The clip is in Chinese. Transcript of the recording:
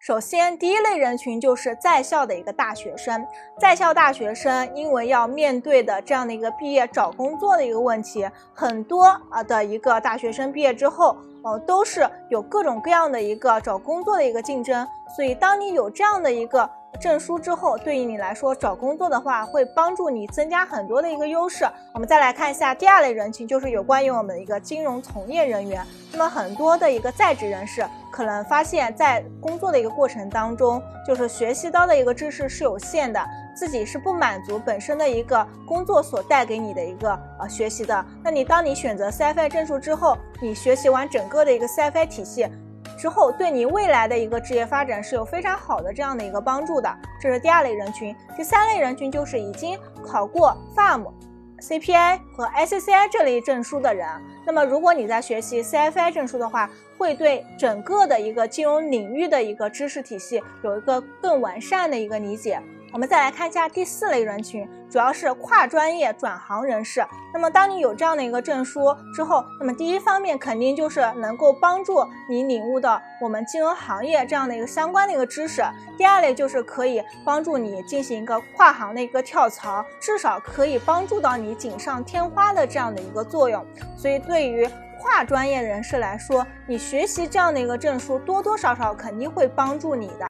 首先，第一类人群就是在校的一个大学生。在校大学生因为要面对的这样的一个毕业找工作的一个问题，很多啊的一个大学生毕业之后，哦，都是有各种各样的一个找工作的一个竞争。所以，当你有这样的一个证书之后，对于你来说找工作的话，会帮助你增加很多的一个优势。我们再来看一下第二类人群，就是有关于我们的一个金融从业人员。那么很多的一个在职人士可能发现，在工作的一个过程当中，就是学习到的一个知识是有限的，自己是不满足本身的一个工作所带给你的一个呃学习的。那你当你选择 CFA 证书之后，你学习完整个的一个 CFA 体系。之后对你未来的一个职业发展是有非常好的这样的一个帮助的，这是第二类人群。第三类人群就是已经考过 FAM、CPI 和 SCCI 这类证书的人。那么如果你在学习 CFI 证书的话，会对整个的一个金融领域的一个知识体系有一个更完善的一个理解。我们再来看一下第四类人群，主要是跨专业转行人士。那么，当你有这样的一个证书之后，那么第一方面肯定就是能够帮助你领悟到我们金融行业这样的一个相关的一个知识。第二类就是可以帮助你进行一个跨行的一个跳槽，至少可以帮助到你锦上添花的这样的一个作用。所以，对于跨专业人士来说，你学习这样的一个证书，多多少少肯定会帮助你的。